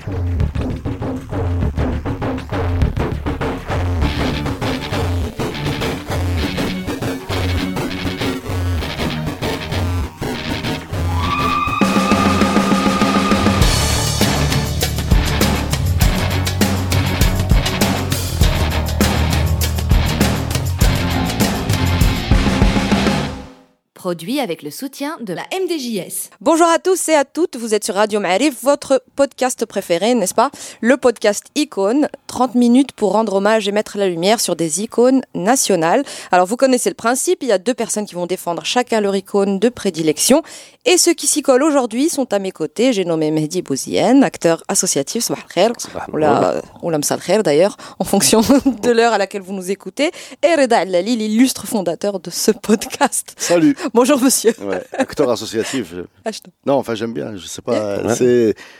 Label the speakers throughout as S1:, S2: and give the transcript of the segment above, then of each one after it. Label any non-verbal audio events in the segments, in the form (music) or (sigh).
S1: フフフフ。Produit avec le soutien de la MDJS.
S2: Bonjour à tous et à toutes, vous êtes sur Radio Ma'arif, votre podcast préféré, n'est-ce pas? Le podcast Icône, 30 minutes pour rendre hommage et mettre la lumière sur des icônes nationales. Alors vous connaissez le principe, il y a deux personnes qui vont défendre chacun leur icône de prédilection et ceux qui s'y collent aujourd'hui sont à mes côtés. J'ai nommé Mehdi Bouzien, acteur associatif, ou la khair d'ailleurs, en fonction (laughs) de l'heure à laquelle vous nous écoutez, et Reda Allali, l'illustre fondateur de ce podcast.
S3: Salut
S2: Bonjour monsieur.
S3: Ouais, acteur associatif. (laughs) non, enfin j'aime bien, je sais pas.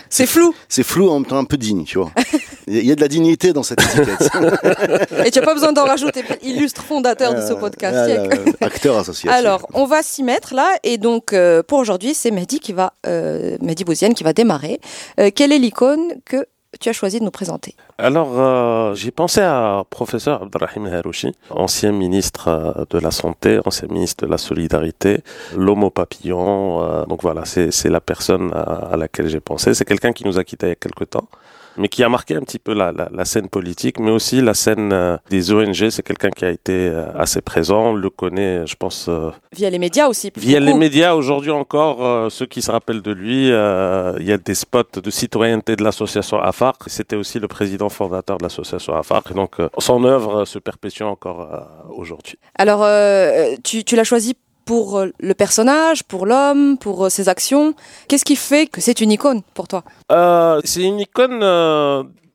S2: C'est flou.
S3: C'est flou en même temps un peu digne, tu vois. (laughs) Il y a de la dignité dans cette étiquette. (laughs)
S2: Et tu n'as pas besoin d'en rajouter. Illustre fondateur de ce podcast.
S3: acteur associatif.
S2: Alors, on va s'y mettre là. Et donc, euh, pour aujourd'hui, c'est Mehdi qui va, euh, Mehdi Bouzienne qui va démarrer. Euh, quelle est l'icône que tu as choisi de nous présenter
S4: Alors, euh, j'ai pensé à professeur Abdelrahim Harouchi, ancien ministre euh, de la Santé, ancien ministre de la Solidarité, l'homo papillon. Euh, donc voilà, c'est la personne à, à laquelle j'ai pensé. C'est quelqu'un qui nous a quittés il y a quelque temps mais qui a marqué un petit peu la, la, la scène politique, mais aussi la scène euh, des ONG. C'est quelqu'un qui a été euh, assez présent, on le connaît, je pense. Euh,
S2: via les médias aussi.
S4: Via les médias, aujourd'hui encore, ceux qui se rappellent de lui, il y a des spots de citoyenneté de l'association AFAR. C'était aussi le président fondateur de l'association AFAR. Et donc, son œuvre se perpétue encore aujourd'hui.
S2: Alors, tu, tu l'as choisi pour euh, le personnage, pour l'homme, pour euh, ses actions. Qu'est-ce qui fait que c'est une icône pour toi?
S4: Euh, C'est une icône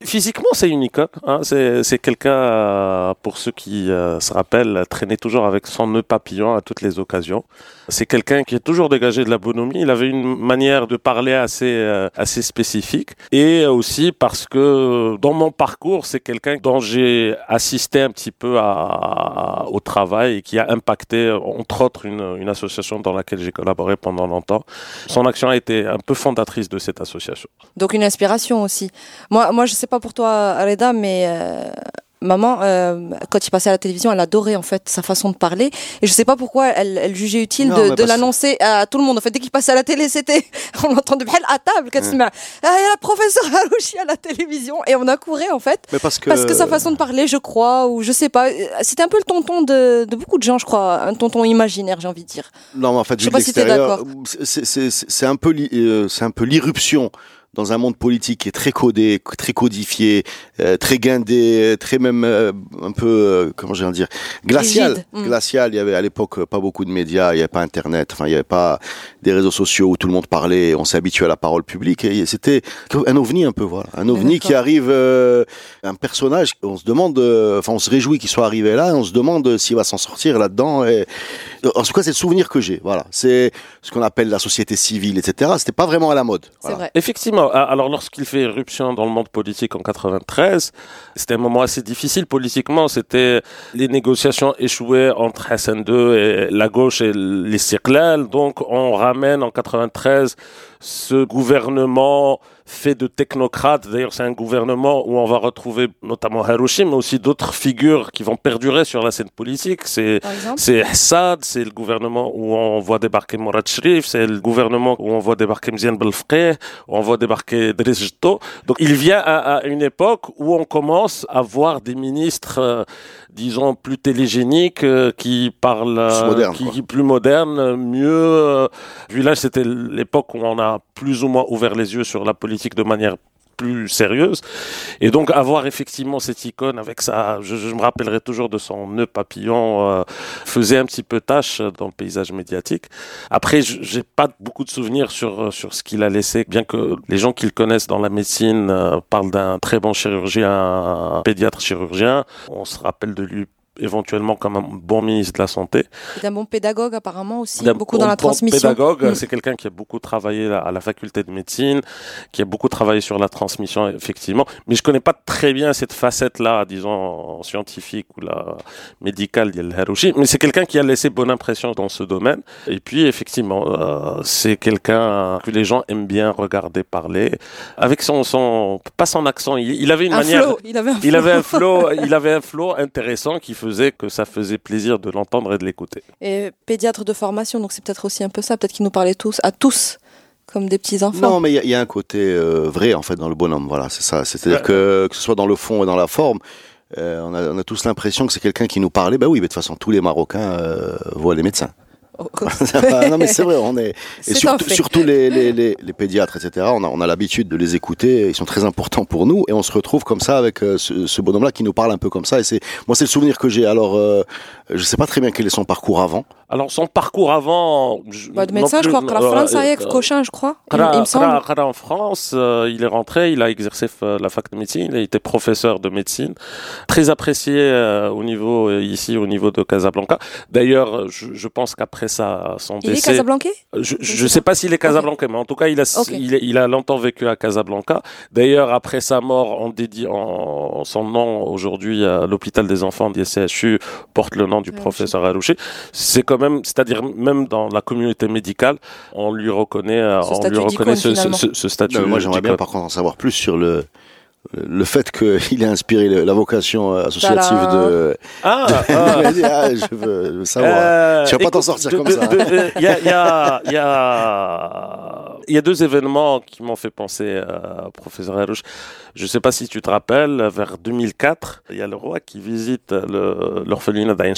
S4: Physiquement, c'est unique. Hein. C'est quelqu'un, euh, pour ceux qui euh, se rappellent, traînait toujours avec son nœud papillon à toutes les occasions. C'est quelqu'un qui a toujours dégagé de la bonhomie. Il avait une manière de parler assez euh, assez spécifique. Et aussi parce que dans mon parcours, c'est quelqu'un dont j'ai assisté un petit peu à, au travail et qui a impacté, entre autres, une, une association dans laquelle j'ai collaboré pendant longtemps. Son action a été un peu fondatrice de cette association.
S2: Donc une inspiration aussi. Moi, moi je sais pas pour toi, Areda, mais euh, maman, euh, quand il passait à la télévision, elle adorait en fait sa façon de parler. Et je sais pas pourquoi elle, jugeait utile de, l'annoncer à tout le monde. En fait, dès qu'il passait à la télé, c'était, (laughs) on l'entendait à table, quand il ah, il y a la professeure (laughs) Harouchi à la télévision. Et on a couru en fait.
S3: parce que... parce
S2: que sa façon de parler, je crois, ou je sais pas, c'était un peu le tonton de, beaucoup de gens, je crois. Un tonton imaginaire, j'ai envie de dire.
S3: Non, mais en fait, je sais pas si d'accord. C'est un peu, euh, c'est un peu l'irruption dans un monde politique qui est très codé, très codifié, euh, très guindé, très même euh, un peu, euh, comment je dire, glacial. Mm. Glacial, il y avait à l'époque pas beaucoup de médias, il n'y avait pas Internet, enfin il n'y avait pas des réseaux sociaux où tout le monde parlait, on s'est habitué à la parole publique. Et c'était un ovni un peu, voilà. Un ovni qui arrive, un personnage, on se demande, enfin on se réjouit qu'il soit arrivé là, on se demande s'il va s'en sortir là-dedans. Et... En tout cas, c'est le souvenir que j'ai, voilà. C'est ce qu'on appelle la société civile, etc. C'était pas vraiment à la mode.
S2: Voilà. Vrai.
S4: Effectivement, ah, alors lorsqu'il fait éruption dans le monde politique en 93, c'était un moment assez difficile politiquement. C'était les négociations échouées entre Hassan II et la gauche et les Circlal. Donc on ramène en 93 ce gouvernement fait de technocrates. D'ailleurs, c'est un gouvernement où on va retrouver notamment Harushi, mais aussi d'autres figures qui vont perdurer sur la scène politique. C'est, c'est Assad, c'est le gouvernement où on voit débarquer Mourad Sharif, c'est le gouvernement où on voit débarquer Mzian Belfqeh, où on voit débarquer Driss Donc, il vient à, à, une époque où on commence à voir des ministres, euh, disons, plus télégéniques, euh, qui parlent,
S3: euh,
S4: qui, plus modernes, mieux. vu là, c'était l'époque où on a plus ou moins ouvert les yeux sur la politique de manière plus sérieuse. Et donc avoir effectivement cette icône avec ça, je, me rappellerai toujours de son nœud papillon, euh, faisait un petit peu tâche dans le paysage médiatique. Après, j'ai pas beaucoup de souvenirs sur sur ce qu'il a laissé, bien que les gens qui le connaissent dans la médecine euh, parlent d'un très bon chirurgien, pédiatre chirurgien. On se rappelle de lui éventuellement comme un bon ministre de la Santé.
S2: C'est un bon pédagogue apparemment aussi, beaucoup dans la
S4: bon
S2: transmission.
S4: pédagogue,
S2: Mm.
S4: c'est quelqu'un qui a beaucoup travaillé à la faculté de médecine, qui a beaucoup travaillé sur la transmission, effectivement. Mais je connais pas très bien cette facette-là, disons, scientifique ou la médicale d'El Harouchi. Mais c'est quelqu'un qui a laissé bonne impression dans ce domaine. Et puis, effectivement, euh, c'est quelqu'un que les gens aiment bien regarder parler. Avec son, son pas son accent, il, il avait une
S2: un
S4: manière...
S2: flow, il avait un
S4: Il
S2: flow.
S4: avait un flow, (laughs) il avait un flow intéressant qui faisait que ça faisait plaisir de l'entendre et de l'écouter.
S2: Et pédiatre de formation, donc c'est peut-être aussi un peu ça, peut-être qu'il nous parlait tous, à tous, comme des petits enfants.
S3: Non, mais il y a- il y, a un côté euh, vrai en fait dans le bonhomme. Voilà, c'est ça. C'est-à-dire
S4: Ouais.
S3: que que ce soit dans le fond et dans la forme, euh, on, a, on a tous l'impression que c'est quelqu'un qui nous parlait. Bah oui, mais de toute façon, tous les Marocains euh, voient les médecins.
S2: Oh,
S3: non, mais c'est vrai. On est (laughs) et surtout, surtout les, les, les, les pédiatres, etc. On a, on a l'habitude de les écouter. Ils sont très importants pour nous et on se retrouve comme ça avec euh, ce, ce bonhomme-là qui nous parle un peu comme ça. Et c'est moi, c'est le souvenir que j'ai. Alors, euh, je sais pas très bien quel est son parcours avant.
S4: Alors son parcours avant, je-
S2: Bah, de médecin, je crois, que la
S4: euh,
S2: France avec
S4: euh,
S2: Cochin, je crois, il, il me semble.
S4: En France, euh, il est rentré, il a exercé euh, la fac de médecine, il a été professeur de médecine, très apprécié euh, au niveau euh, ici au niveau de Casablanca. D'ailleurs, euh, je, je pense qu'après sa son
S2: Il est
S4: décès,
S2: Casablancais?
S4: je,
S2: je sais
S4: sais pas s'il est Casablancais, mais en tout cas, il a
S2: Ok.
S4: il, il a longtemps vécu à Casablanca. D'ailleurs, après sa mort, on dédie en son nom aujourd'hui à l'hôpital des enfants du CHU porte le nom du professeur Harouchi. C'est quand même, c'est-à-dire même dans la communauté médicale, on lui reconnaît, euh,
S2: Ce
S4: on
S2: statut
S4: lui reconnaît ce, ce,
S2: finalement.
S4: ce- ce statut.
S3: Non, moi, j'aimerais bien, par contre, en savoir plus sur le le fait qu'il (laughs) ait inspiré la vocation euh, associative
S2: Tadam.
S3: de.
S4: Ah,
S3: de-
S4: ah. (laughs)
S3: Ah, je, veux, je veux savoir.
S4: Euh,
S3: Tu vas pas t'en sortir
S4: de-
S3: comme
S4: de-
S3: ça, hein.
S4: Il y a, y, a, il y, a, il y a deux événements qui m'ont fait penser à professeur Harouche. Je ne sais pas si tu te rappelles, vers 2004, il y a le roi qui visite le- l'orphelinat d'Ain.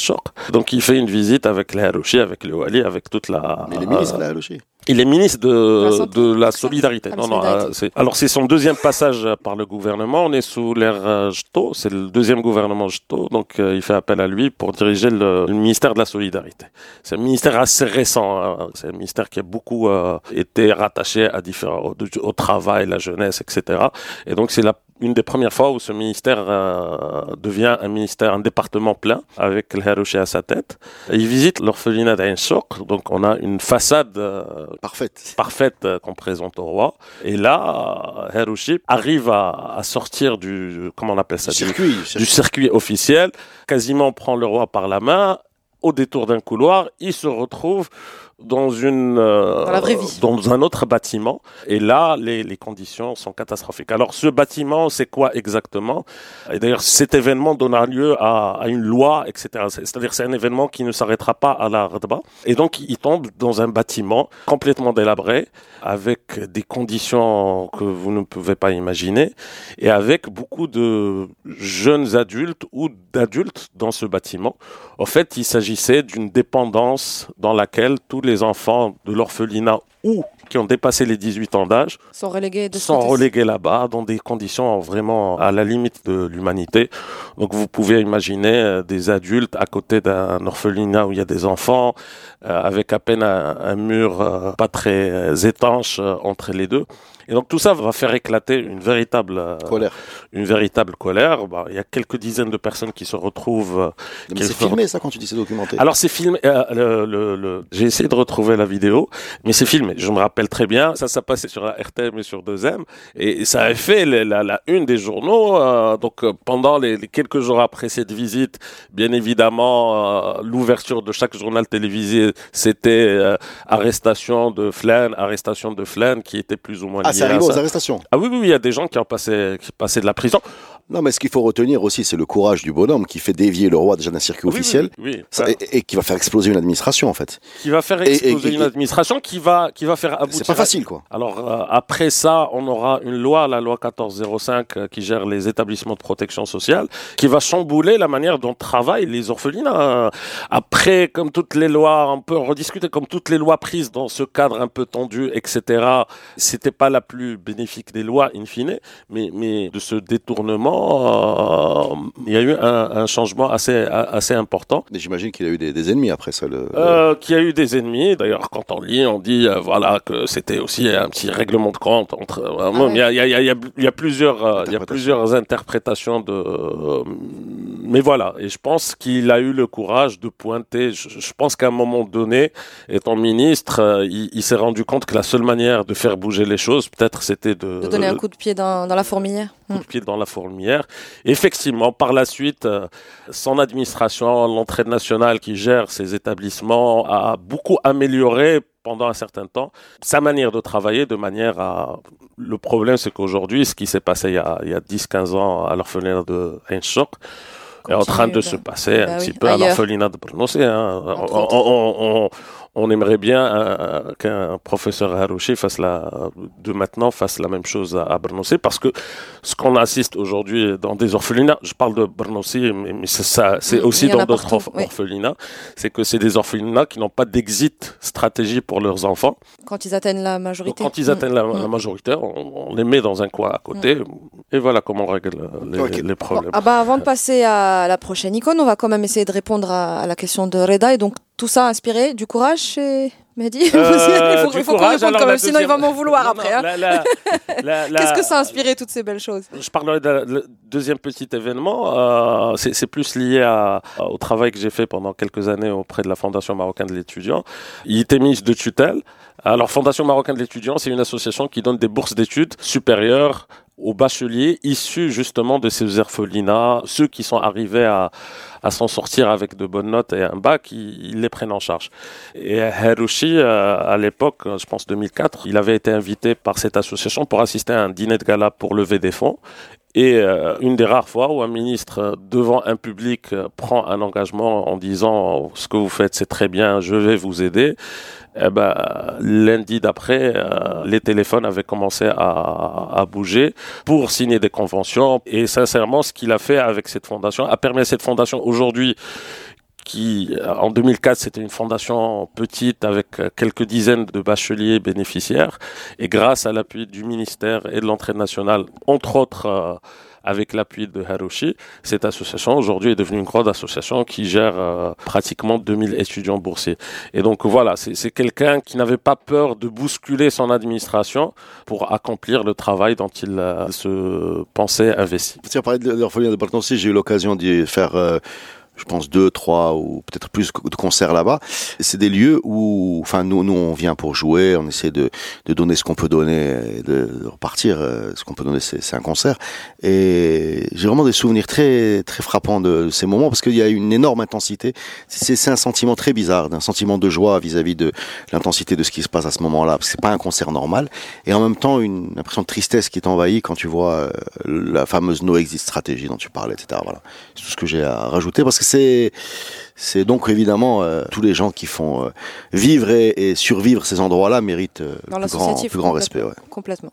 S4: Donc il fait une visite avec les Harouchi, avec le Wali, avec toute la...
S3: Mais les ministres, là, Halouchi.
S4: Il est ministre
S2: De la
S4: de, la solidarité. Non, non, euh, c'est- alors c'est son deuxième passage par le gouvernement. On est sous l'ère euh, Jto, c'est le deuxième gouvernement Jto, donc euh, il fait appel à lui pour diriger le, le ministère de la solidarité. C'est un ministère assez récent. hein. C'est un ministère qui a beaucoup euh, été rattaché à différents au, au travail, la jeunesse, etc. Et donc c'est la une des premières fois où ce ministère euh, devient un ministère, un département plein, avec le à sa tête. Et il visite l'orphelinat d'Ain donc on a une façade euh,
S3: Parfaite.
S4: parfaite euh, qu'on présente au roi. Et là, Harouchi arrive à, à sortir du, comment on appelle ça, du,
S3: Circuit.
S4: du circuit officiel, quasiment prend le roi par la main, au détour d'un couloir, il se retrouve dans une euh,
S2: Dans la vraie vie.
S4: dans un autre bâtiment et là les, les conditions sont catastrophiques. Alors ce bâtiment c'est quoi exactement? Et d'ailleurs cet événement donnera lieu à, à une loi etc. C'est- C'est-à-dire c'est un événement qui ne s'arrêtera pas à la Radba et donc il tombe dans un bâtiment complètement délabré avec des conditions que vous ne pouvez pas imaginer et avec beaucoup de jeunes adultes ou d'adultes dans ce bâtiment. En fait, il s'agissait d'une dépendance dans laquelle tous les enfants de l'orphelinat ou qui ont dépassé les 18 ans d'âge
S2: Sont relégués
S4: sont là-bas dans des conditions vraiment à la limite de l'humanité. Donc vous pouvez imaginer euh, des adultes à côté d'un orphelinat où il y a des enfants, euh, avec à peine un, un mur euh, pas très étanche euh, entre les deux. Et donc tout ça va faire éclater une véritable euh,
S3: Colère.
S4: une véritable colère. Bah, il y a quelques dizaines de personnes qui se retrouvent. euh,
S3: Mais c'est filmé, ça, quand tu dis c'est documenté.
S4: Alors c'est filmé. euh, le, le, le- J'ai essayé de retrouver la vidéo, mais c'est filmé. Je me rappelle très bien. Ça, ça passait sur la RTM et sur 2M, et ça avait fait la, la, la une des journaux. euh, donc pendant les, les quelques jours après cette visite, bien évidemment, euh, l'ouverture de chaque journal télévisé, c'était euh, arrestation de Flaine, arrestation de Flaine, qui était plus ou moins
S3: ah, c'est arrivé aux arrestations.
S4: Ah oui, oui, oui, il y a des gens qui ont passé, qui passaient de la prison.
S3: Non, mais ce qu'il faut retenir aussi, c'est le courage du bonhomme qui fait dévier le roi déjà d'un circuit
S4: Oui,
S3: officiel
S4: oui, oui.
S3: et, et qui va faire exploser une administration, en fait.
S4: qui va faire
S3: et-
S4: exploser
S3: et-
S4: une administration qui va qui va faire aboutir.
S3: C'est pas facile, quoi.
S4: Alors euh, après ça, on aura une loi, la loi 1405, euh, qui gère les établissements de protection sociale, qui va chambouler la manière dont travaillent les orphelinats. Euh, Après, comme toutes les lois, on peut rediscuter, comme toutes les lois prises dans ce cadre un peu tendu, etc. C'était pas la plus bénéfique des lois, in fine, mais mais de ce détournement, euh, il y a eu un, changement assez, assez important.
S3: J'imagine qu'il a eu des, ennemis après ça. Le,
S4: euh, qu'il y a eu des ennemis. D'ailleurs, quand on lit, on dit euh, voilà que c'était aussi un petit règlement de compte entre. Ah il, y a, il, y a, il, y a, plusieurs, il y a plusieurs interprétations de. mais voilà, et je pense qu'il a eu le courage de pointer. Je, pense qu'à un moment donné, étant ministre, il, s'est rendu compte que la seule manière de faire bouger les choses, peut-être, c'était de,
S2: de donner un coup de pied dans, dans la fourmilière.
S4: Coup de pied dans la fourmilière. Effectivement, par la suite, euh, son administration, l'entraide nationale qui gère ces établissements, a beaucoup amélioré pendant un certain temps sa manière de travailler de manière à... Le problème, c'est qu'aujourd'hui, ce qui s'est passé il y a, a 10-15 ans à l'orphelinat de Einschok, est en train de se passer un bah petit peu à l'orphelinat de Brno. Hein. on, on aimerait bien euh, qu'un professeur Harouchi fasse la, de maintenant fasse la même chose à, à parce que ce qu'on assiste aujourd'hui dans des orphelinats, je parle de Bernossi, mais, c'est ça, c'est aussi dans d'autres orphelinats, c'est que c'est des orphelinats qui n'ont pas d'exit stratégie pour leurs enfants.
S2: Quand ils atteignent la majorité.
S4: quand ils atteignent la, mm. majorité, on, les met dans un coin à côté, mm. et voilà comment on règle les, problèmes.
S2: ah bah avant de passer à la prochaine icône, on va quand même essayer de répondre à, à la question de Reda, et donc tout ça inspiré du courage chez Mehdi
S4: euh, (laughs) Il faut, qu'on réponde
S2: quand même, sinon il va m'en vouloir après. Hein. (laughs) Qu'est-ce que ça a inspiré toutes ces belles choses?
S4: Je parlerai du deuxième petit événement. Euh, c'est plus lié à, au travail que j'ai fait pendant quelques années auprès de la Fondation marocaine de l'étudiant. Il était ministre de tutelle. Alors, Fondation marocaine de l'étudiant, c'est une association qui donne des bourses d'études supérieures aux bacheliers issus justement de ces orphelinats, ceux qui sont arrivés à, s'en sortir avec de bonnes notes et un bac, ils, les prennent en charge. Et Harushi, euh, à l'époque, je pense 2004, il avait été invité par cette association pour assister à un dîner de gala pour lever des fonds. Et euh, une des rares fois où un ministre, devant un public, prend un engagement en disant ce que vous faites, c'est très bien, je vais vous aider eh ben, lundi d'après, euh, les téléphones avaient commencé à, bouger pour signer des conventions. Et sincèrement, ce qu'il a fait avec cette fondation a permis à cette fondation aujourd'hui qui, euh, en 2004, c'était une fondation petite avec quelques dizaines de bacheliers bénéficiaires. Et grâce à l'appui du ministère et de l'entraide nationale, entre autres, euh, avec l'appui de Harushi, cette association aujourd'hui est devenue une grande association qui gère euh, pratiquement 2000 étudiants boursiers. Et donc voilà, c'est quelqu'un qui n'avait pas peur de bousculer son administration pour accomplir le travail dont il euh, se pensait investi.
S3: Tu as parlé de l'orphelinat de aussi, j'ai eu l'occasion d'y faire euh, je pense deux, trois ou peut-être plus de concerts là-bas. C'est des lieux où, enfin nous, nous on vient pour jouer, on essaie de, donner ce qu'on peut donner, et de, repartir. Euh, ce qu'on peut donner, c'est un concert. Et j'ai vraiment des souvenirs très très frappants de, ces moments parce qu'il y a une énorme intensité. C'est un sentiment très bizarre, d'un sentiment de joie vis-à-vis de l'intensité de ce qui se passe à ce moment-là. Parce que c'est pas un concert normal. Et en même temps, une impression de tristesse qui t'envahit quand tu vois euh, la fameuse no exit stratégie dont tu parlais, etc. Voilà, c'est tout ce que j'ai à rajouter parce que c'est c'est donc évidemment euh, tous les gens qui font euh, vivre et, survivre ces endroits-là méritent euh, plus, grand, plus grand respect.
S2: Complètement.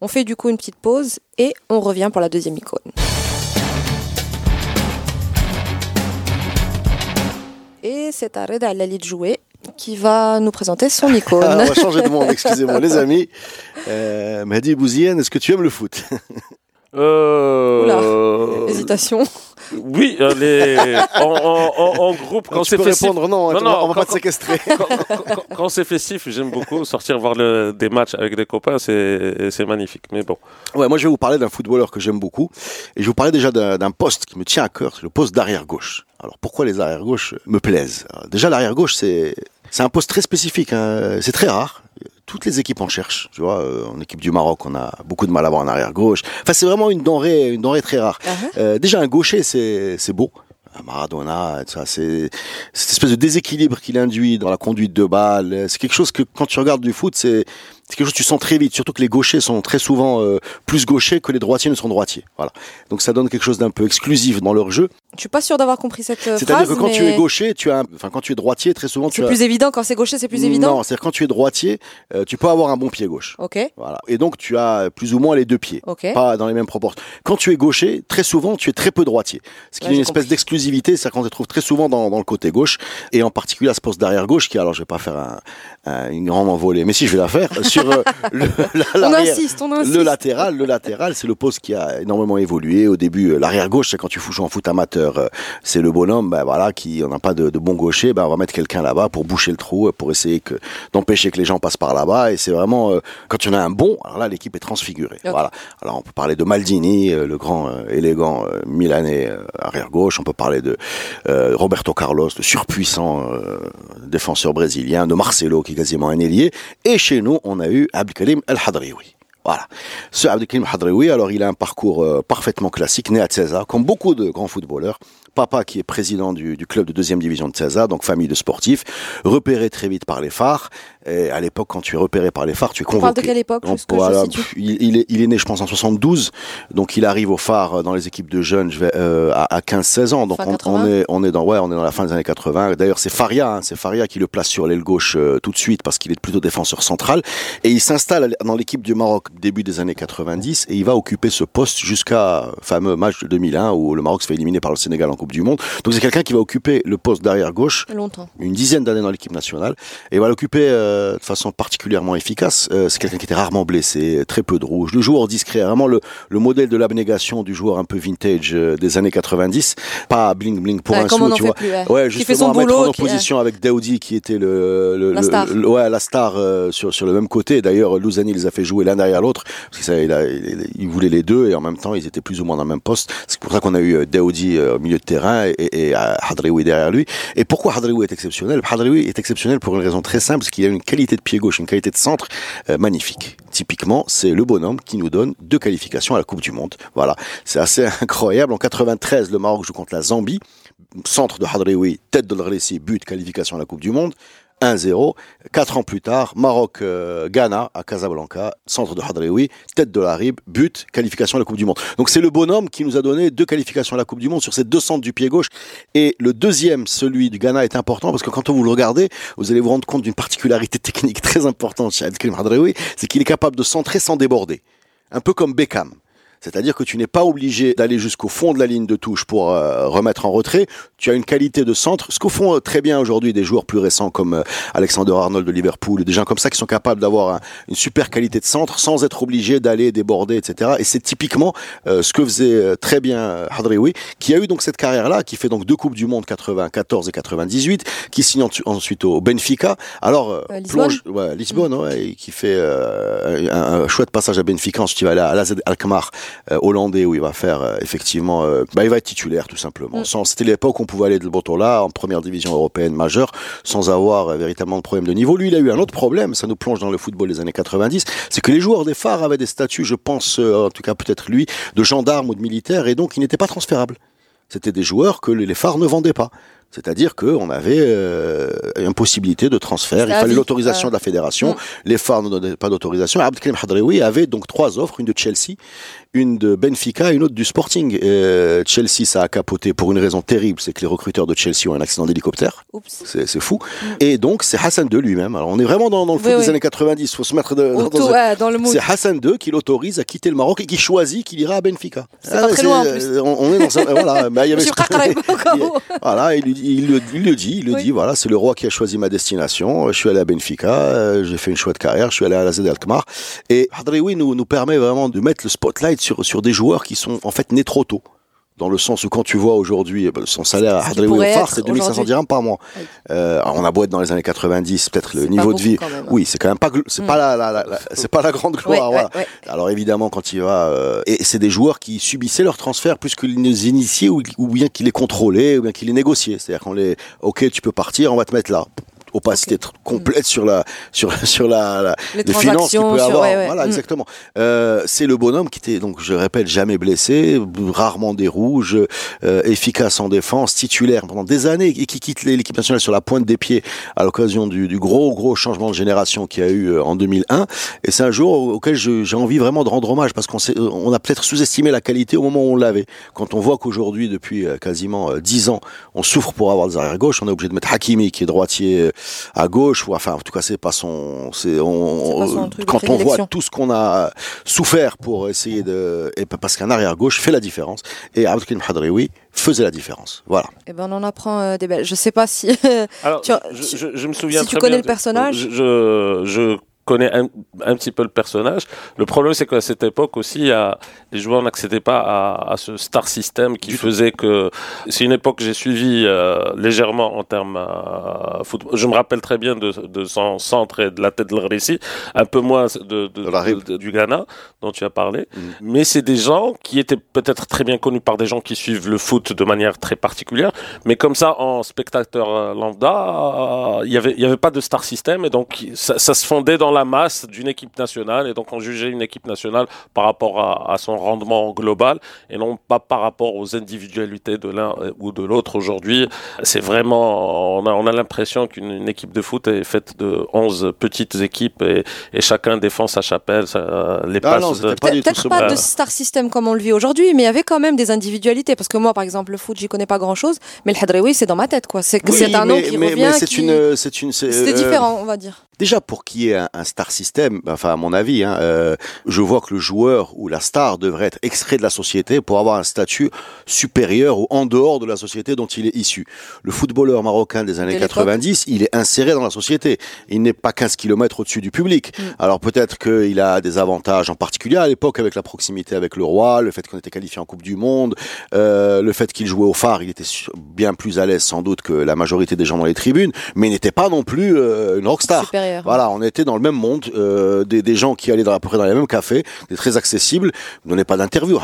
S2: On fait du coup une petite pause et on revient pour la deuxième icône. Et c'est à Reda Lali de jouer qui va nous présenter son (laughs) icône.
S3: on va changer de monde, excusez-moi les amis. (laughs) Euh, Mahdi Bouzien, est-ce que tu aimes le foot?
S2: Euh... (laughs) Hésitation.
S4: Oui, les... en, groupe, quand c'est festif.
S3: répondre non, non, non on va pas te séquestrer. (laughs)
S4: Quand, quand, c'est festif, j'aime beaucoup sortir voir le, des matchs avec des copains, c'est magnifique. Mais bon.
S3: Ouais, moi je vais vous parler d'un footballeur que j'aime beaucoup. Et je vais vous parler déjà d'un poste qui me tient à cœur, c'est le poste d'arrière gauche. Alors pourquoi les arrière gauches me plaisent? Déjà l'arrière gauche, c'est c'est un poste très spécifique. Hein. C'est très rare toutes les équipes en cherchent. Tu vois, euh, en équipe du Maroc, on a beaucoup de mal à avoir un arrière gauche. Enfin, c'est vraiment une denrée, une denrée très rare. Uh-huh. euh, déjà, un gaucher, c'est c'est beau. Maradona, ça, c'est cette espèce de déséquilibre qu'il induit dans la conduite de balle. C'est quelque chose que quand tu regardes du foot, c'est c'est quelque chose que tu sens très vite, surtout que les gauchers sont très souvent euh, plus gauchers que les droitiers ne sont droitiers. Voilà. Donc ça donne quelque chose d'un peu exclusif dans leur jeu.
S2: Je suis pas sûr d'avoir compris cette phrase.
S3: C'est-à-dire que quand tu es gaucher, tu as, enfin quand tu es droitier, très souvent tu
S2: C'est plus évident quand c'est gaucher, c'est plus évident?
S3: Non, c'est-à-dire quand tu es droitier, euh, tu peux avoir un bon pied gauche.
S2: Ok.
S3: Voilà. Et donc tu as plus ou moins les deux pieds,
S2: Ok.
S3: pas dans les mêmes proportions. Quand tu es gaucher, très souvent tu es très peu droitier, ce qui est une espèce d'exclusivité, c'est qu'on te trouve très souvent dans, dans, le côté gauche et en particulier à ce poste d'arrière gauche qui, alors je vais pas faire un, une grande envolée, mais si je vais la faire sur sur euh, (laughs) le,
S2: on insiste, on insiste.
S3: le latéral. Le latéral, c'est le poste qui a énormément évolué. Au début, l'arrière gauche, c'est quand tu joues en foot amateur, c'est le bonhomme, ben voilà, qui on n'a pas de, de, bon gaucher, ben on va mettre quelqu'un là-bas pour boucher le trou, pour essayer que d'empêcher que les gens passent par là-bas. Et c'est vraiment quand tu en as un bon, alors là l'équipe est transfigurée. Voilà. Alors on peut parler de Maldini, le grand élégant milanais arrière gauche. On peut parler de Roberto Carlos, le surpuissant défenseur brésilien, de Marcelo qui est quasiment un ailier. Et chez nous, on a eu Abdelkarim El Hadrioui. Voilà. Ce Abdelkarim Hadrioui, alors il a un parcours euh, parfaitement classique, né à César, comme beaucoup de grands footballeurs papa qui est président du, du, club de deuxième division de César, donc famille de sportifs, repéré très vite par les phares. Et à l'époque, quand tu es repéré par les phares, tu es convoqué.
S2: On parle de quelle époque
S3: voilà, il, est, il est né, je pense, en 72. Donc, il arrive au phare euh, dans les équipes de jeunes je vais, euh, à, à 15-16 ans. Donc, on, on, est, on est dans, ouais, on est dans la fin des années 80. D'ailleurs, c'est Faria, hein, c'est Faria qui le place sur l'aile gauche euh, tout de suite parce qu'il est plutôt défenseur central. Et il s'installe dans l'équipe du Maroc début des années 90 et il va occuper ce poste jusqu'à fameux match de 2001 où le Maroc se fait éliminer par le Sénégal en Coupe du Monde. Donc, c'est quelqu'un qui va occuper le poste d'arrière gauche.
S2: Longtemps.
S3: Une dizaine d'années dans l'équipe nationale. Et va l'occuper euh, de façon particulière particulièrement efficace. Euh, c'est quelqu'un qui était rarement blessé, très peu de rouge. Le joueur discret, vraiment le, le modèle de l'abnégation du joueur un peu vintage euh, des années 90. Pas bling bling pour
S2: ouais,
S3: un sou,
S2: tu
S3: vois.
S2: Plus, ouais.
S3: ouais
S2: qui fait son
S3: mettre
S2: boulot,
S3: en opposition avec Daoudi qui était le, le,
S2: la star,
S3: le, ouais, la star sur, sur le même côté. D'ailleurs, Louzani les a fait jouer l'un derrière l'autre parce qu'il il, il, il, voulait les deux et en même temps ils étaient plus ou moins dans le même poste. C'est pour ça qu'on a eu Daoudi au milieu de terrain et, et Hadrioui derrière lui. Et pourquoi Hadrioui est exceptionnel? Hadrioui est exceptionnel pour une raison très simple, parce qu'il a une qualité de pied gauche, une qualité de centre euh, magnifique. Typiquement, c'est le bonhomme qui nous donne deux qualifications à la Coupe du Monde. Voilà, c'est assez (laughs) incroyable. En 93, le Maroc joue contre la Zambie. Centre de Hadrioui, tête de l'Récy, but, qualification à la Coupe du Monde. 1-0. Quatre ans plus tard, Maroc-Ghana à Casablanca, centre de Hadrioui, tête de la Rib, but, qualification à la Coupe du Monde. Donc c'est le bonhomme qui nous a donné deux qualifications à la Coupe du Monde sur ces deux centres du pied gauche. Et le deuxième, celui du Ghana, est important parce que quand vous le regardez, vous allez vous rendre compte d'une particularité technique (laughs) très importante chez Abdelkrim Hadrioui, c'est qu'il est capable de centrer sans déborder. Un peu comme Beckham. C'est-à-dire que tu n'es pas obligé d'aller jusqu'au fond de la ligne de touche pour euh, remettre en retrait. Tu as une qualité de centre, ce qu'au font très bien aujourd'hui des joueurs plus récents comme euh, Alexander Arnold de Liverpool, des gens comme ça qui sont capables d'avoir un, une super qualité de centre sans être obligés d'aller déborder, etc. Et c'est typiquement euh, ce que faisait très bien Hadrioui, qui a eu donc cette carrière-là, qui fait donc deux coupes du monde 94 et 98, qui signe ensuite au Benfica. Alors
S2: Lisbonne,
S3: plonge, ouais, Lisbonne, ouais, et qui fait un, un, chouette passage à Benfica. Ensuite, il va aller à l'AZ Alkmaar euh, hollandais où il va faire euh, effectivement, euh, bah, il va être titulaire tout simplement. Mm. C'était l'époque où on pouvait aller de là en première division européenne majeure sans avoir véritablement de problème de niveau. Lui, il a eu un autre problème, ça nous plonge dans le football des années 90, c'est que les joueurs des phares avaient des statuts, je pense, en tout cas peut-être lui, de gendarme ou de militaire et donc ils n'étaient pas transférables. C'était des joueurs que les phares ne vendaient pas. C'est-à-dire qu'on avait euh, une possibilité de transfert. Il fallait l'autorisation de la fédération. Mm. Les phares ne donnaient pas d'autorisation. Abdelkrim Hadrioui avait donc trois offres, une de Chelsea, une de Benfica et une autre du Sporting. Euh, Chelsea, ça a capoté pour une raison terrible, c'est que les recruteurs de Chelsea ont un accident d'hélicoptère. C'est fou. Mm. Et donc, c'est Hassan II lui-même. Alors, on est vraiment dans, dans le foot
S2: oui,
S3: des
S2: oui.
S3: années 90. Il faut se mettre de, dans,
S2: ouais, dans le mood.
S3: C'est Hassan II qui l'autorise à quitter le Maroc et qui choisit qu'il ira à Benfica.
S2: C'est pas très loin, en plus.
S3: On, on est dans un. Bah, (laughs) il y avait (laughs) voilà, il, lui dit- il, le, il le dit, il le
S2: Oui.
S3: dit, voilà, c'est le roi qui a choisi ma destination. Je suis allé à Benfica, euh, j'ai fait une chouette carrière, je suis allé à la Z Alkmaar. Et Hadrioui nous, nous permet vraiment de mettre le spotlight sur, sur des joueurs qui sont en fait nés trop tôt. Dans le sens où quand tu vois aujourd'hui eh ben, son salaire à Hadrioui au phare, c'est 2500
S2: aujourd'hui.
S3: dirhams par mois.
S2: Oui.
S3: Euh, alors, on a beau être dans les années 90, peut-être le niveau de vie.
S2: même.
S3: Oui, c'est quand même pas, c'est
S2: Mm.
S3: pas la, la, la- la- c'est pas la grande
S2: Ouais,
S3: gloire. voilà.
S2: ouais, ouais.
S3: Alors évidemment, quand il va, euh, et c'est des joueurs qui subissaient leur transfert plus que les initiés ou, ou bien qu'ils les contrôlaient ou bien qu'ils les négociaient. C'est-à-dire qu'on les, ok, tu peux partir, on va te mettre là. Opacité tr- complète sur la sur (laughs) sur la, la
S2: Les
S3: les finances qu'il peut
S2: sur-
S3: avoir.
S2: ouais, ouais.
S3: Voilà,
S2: Mm.
S3: exactement. Euh, c'est le bonhomme qui était donc, je répète, jamais blessé, rarement des rouges, euh, efficace en défense, titulaire pendant des années et qui quitte l'équipe nationale sur la pointe des pieds à l'occasion du, du gros gros changement de génération qu'il y a eu euh, en 2001. Et c'est un jour auquel j'ai envie vraiment de rendre hommage parce qu'on euh, on a peut-être sous-estimé la qualité au moment où on l'avait. Quand on voit qu'aujourd'hui, depuis euh, quasiment 10 ans, on souffre pour avoir des arrières gauches, on est obligé de mettre Hakimi qui est droitier à gauche, ou enfin en tout cas c'est pas son, c'est on,
S2: pas son
S3: quand on voit tout ce qu'on a souffert pour essayer de, et parce qu'un arrière gauche fait la différence. Et Abdelkrim Hadrioui faisait la différence. Voilà.
S2: Eh ben, on en apprend euh, des belles. Je sais pas si. (laughs)
S4: Alors,
S2: Tu-
S4: je, je- je me souviens
S2: si tu connais
S4: bien
S2: le personnage
S4: Je, je, je connais un, un, petit peu le personnage. Le problème, c'est qu'à cette époque aussi, les joueurs n'accédaient pas à, à, ce star system qui faisait que c'est une époque que j'ai suivi euh, légèrement en termes euh, football. Je me rappelle très bien de, de, son centre et de la tête de l'Réci, un peu moins de, de, du Ghana dont tu as parlé. Mm. Mais c'est des gens qui étaient peut-être très bien connus par des gens qui suivent le foot de manière très particulière. Mais comme ça, en spectateur euh, lambda, il y avait, il y avait pas de star system et donc ça, ça se fondait dans la masse d'une équipe nationale et donc on jugeait une équipe nationale par rapport à, son rendement global et non pas par rapport aux individualités de l'un ou de l'autre. Aujourd'hui, c'est vraiment, on a, on a l'impression qu'une équipe de foot est faite de 11 petites équipes et, et chacun défend sa chapelle, les
S2: ah passes. Peut-être pas, de star system comme on le vit aujourd'hui, mais il y avait quand même des individualités parce que moi, par exemple, le foot, j'y connais pas grand chose, mais le Hadraoui, c'est dans ma tête, quoi. C'est oui, un nom qui mais, revient.
S3: c'est une, c'est une, c'est
S2: euh, différent, on va dire.
S3: Déjà, pour qu'il y ait un, star system, enfin à mon avis, hein, euh, je vois que le joueur ou la star devrait être extrait de la société pour avoir un statut supérieur ou en dehors de la société dont il est issu. Le footballeur marocain des années 90, il est inséré dans la société. Il n'est pas 15 km au-dessus du public. Mm. Alors peut-être qu'il a des avantages en particulier à l'époque avec la proximité avec le roi, le fait qu'on était qualifié en Coupe du Monde, euh, le fait qu'il jouait au phare, il était bien plus à l'aise sans doute que la majorité des gens dans les tribunes, mais il n'était pas non plus euh, une rockstar. Voilà, on était dans le même monde, euh, des, des, gens qui allaient dans, à peu près dans les mêmes cafés, des très accessibles. Vous donnez pas d'interview,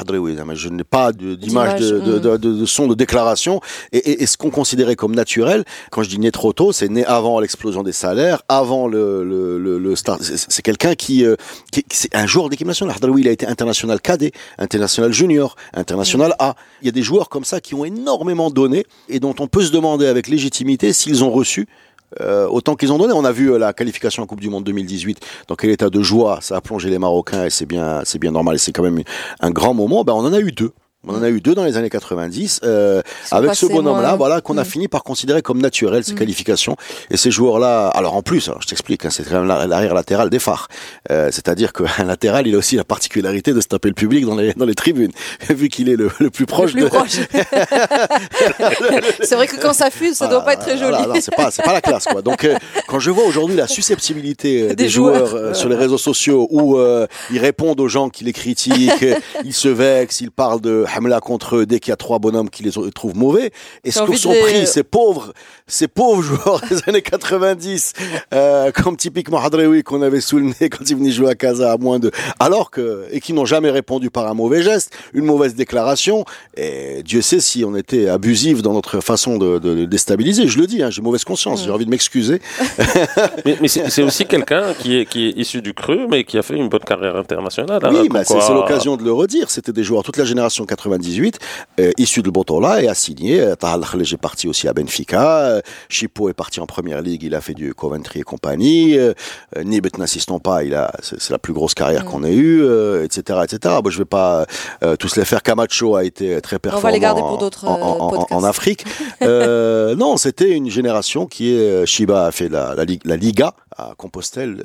S3: mais je n'ai pas d'image, de, de, de, de, son, de déclaration. Et, et, et ce qu'on considérait comme naturel, quand je dis né trop tôt, c'est né avant l'explosion des salaires, avant le, le, le, le star. C'est quelqu'un qui, euh, qui c'est un joueur d'équipe nationale. Hadraoui, il a été international cadet, international junior, international A. Il y a des joueurs comme ça qui ont énormément donné et dont on peut se demander avec légitimité s'ils ont reçu euh, autant qu'ils ont donné. On a vu euh, la qualification en Coupe du Monde 2018. Dans quel état de joie ça a plongé les Marocains et c'est bien, c'est bien normal. Et c'est quand même un grand moment. Ben, on en a eu deux. On en a eu deux dans les années 90 euh, avec ce bonhomme-là, voilà, qu'on a mm. fini par considérer comme naturel ces mm. qualifications. Et ces joueurs-là, alors en plus, alors je t'explique, hein, c'est quand même l'arrière latéral des phares. Euh, C'est-à-dire qu'un (laughs) latéral, il a aussi la particularité de se taper le public dans les dans les tribunes, (laughs) vu qu'il est le, le, plus proche.
S2: Le plus proche. (laughs) c'est vrai que quand ça fuse, ça doit pas être très joli.
S3: c'est pas c'est pas la classe quoi. Donc euh, quand je vois aujourd'hui la susceptibilité des, joueurs, euh, sur les réseaux sociaux où ils répondent aux gens qui les critiquent, ils se vexent, ils parlent de Hamla contre eux dès qu'il y a trois bonhommes qui les trouvent mauvais. Est-ce que sont pris ces pauvres, ces pauvres joueurs des années 90, euh, comme typiquement Hadreoui qu'on avait sous le nez quand il venait jouer à Casa à moins de, alors que, et qui n'ont jamais répondu par un mauvais geste, une mauvaise déclaration. Et Dieu sait si on était abusif dans notre façon de, de, déstabiliser. Je le dis, hein, j'ai mauvaise conscience, j'ai mm. envie de m'excuser. (laughs)
S4: mais, mais c'est aussi quelqu'un qui est, qui est issu du cru, mais qui a fait une bonne carrière internationale.
S3: Hein, oui, bah, c'est l'occasion de le redire. C'était des joueurs, toute la génération 98, euh, issu de Botola, et a signé. Euh, Tahal Khalej est parti aussi à Benfica. Euh, Chipo est parti en première ligue, il a fait du Coventry et compagnie. Euh, Nibet, n'insistons pas, il a, c'est la plus grosse carrière mm. qu'on ait eue, etc., etc. Bon, je vais pas tous les faire. Camacho a été très performant. On va les garder pour d'autres en, en, Afrique. (laughs) non, c'était une génération qui est, Shiba a fait la, la, la Liga à Compostelle,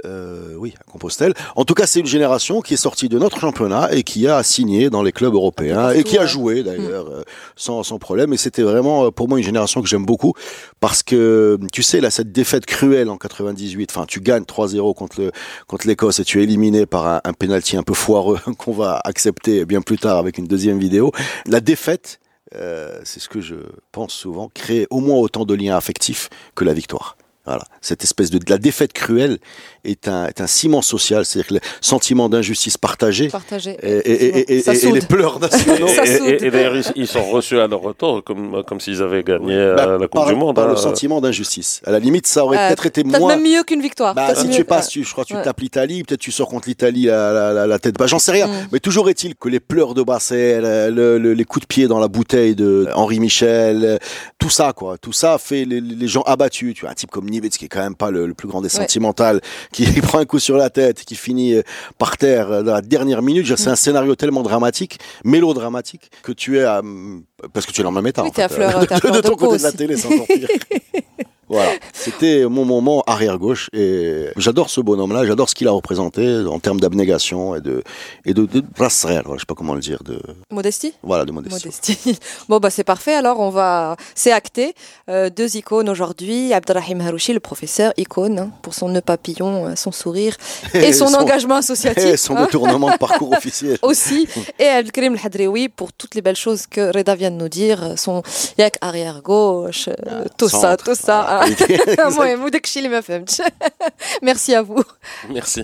S3: oui, à Compostelle. En tout cas, c'est une génération qui est sortie de notre championnat et qui a signé dans les clubs européens et qui a joué d'ailleurs mm. sans, sans problème. Et c'était vraiment pour moi une génération que j'aime beaucoup parce que tu sais là cette défaite cruelle en 98. Enfin, tu gagnes 3-0 contre le contre l'Écosse et tu es éliminé par un, un penalty un peu foireux (laughs) qu'on va accepter bien plus tard avec une deuxième vidéo. La défaite euh, c'est ce que je pense souvent, crée au moins autant de liens affectifs que la victoire. Voilà, cette espèce de, de la défaite cruelle est un, est un ciment social, c'est-à-dire le sentiment d'injustice partagé,
S2: partagé (laughs)
S3: et, et, et, et les pleurs nationaux.
S4: et, d'ailleurs, ils, sont reçus à leur retour comme, comme s'ils avaient gagné euh, bah, la Coupe du Monde.
S3: Par le hein. sentiment d'injustice. À la limite, ça aurait euh, peut-être été
S2: peut
S3: moins.
S2: même mieux qu'une victoire.
S3: Bah, si tu passes, tu, je crois, tu tapes l'Italie, peut-être tu sors contre l'Italie la, la, la, tête. Bah, j'en sais rien. Mm. Mais toujours est-il que les pleurs de Basset, le, les coups de pied dans la bouteille de Henri Michel, tout ça, quoi, tout ça fait les, les gens abattus. Tu vois, un type comme Qui est quand même pas le, plus grand des sentimentales, qui (laughs) prend un coup sur la tête, qui finit euh, par terre euh, dans la dernière minute. C'est un mm. scénario tellement dramatique, mélodramatique, que tu es à, parce que tu es dans le même état.
S2: Oui, en fait, à (laughs) fleur,
S3: de, de, ton côté de la télé, c'est encore pire. (laughs) Voilà, c'était mon moment arrière gauche et j'adore ce bonhomme-là, j'adore ce qu'il a représenté en termes d'abnégation et de et de, de je sais pas comment le dire, de
S2: modestie.
S3: Voilà, de modestie.
S2: modestie. (laughs) bon bah c'est parfait. Alors on va, c'est acté. Euh, deux icônes aujourd'hui. Abdelrahim Harouchi, le professeur icône hein, pour son nœud papillon, euh, son sourire (laughs) et, son, engagement associatif, (laughs)
S3: et son retournement de parcours officiel
S2: aussi. Et Abdelkrim Hadrioui pour toutes les belles choses que Reda vient de nous dire, son yak arrière gauche, euh, ah, tout ça, ça. (laughs) (laughs) Merci à vous.
S4: Merci.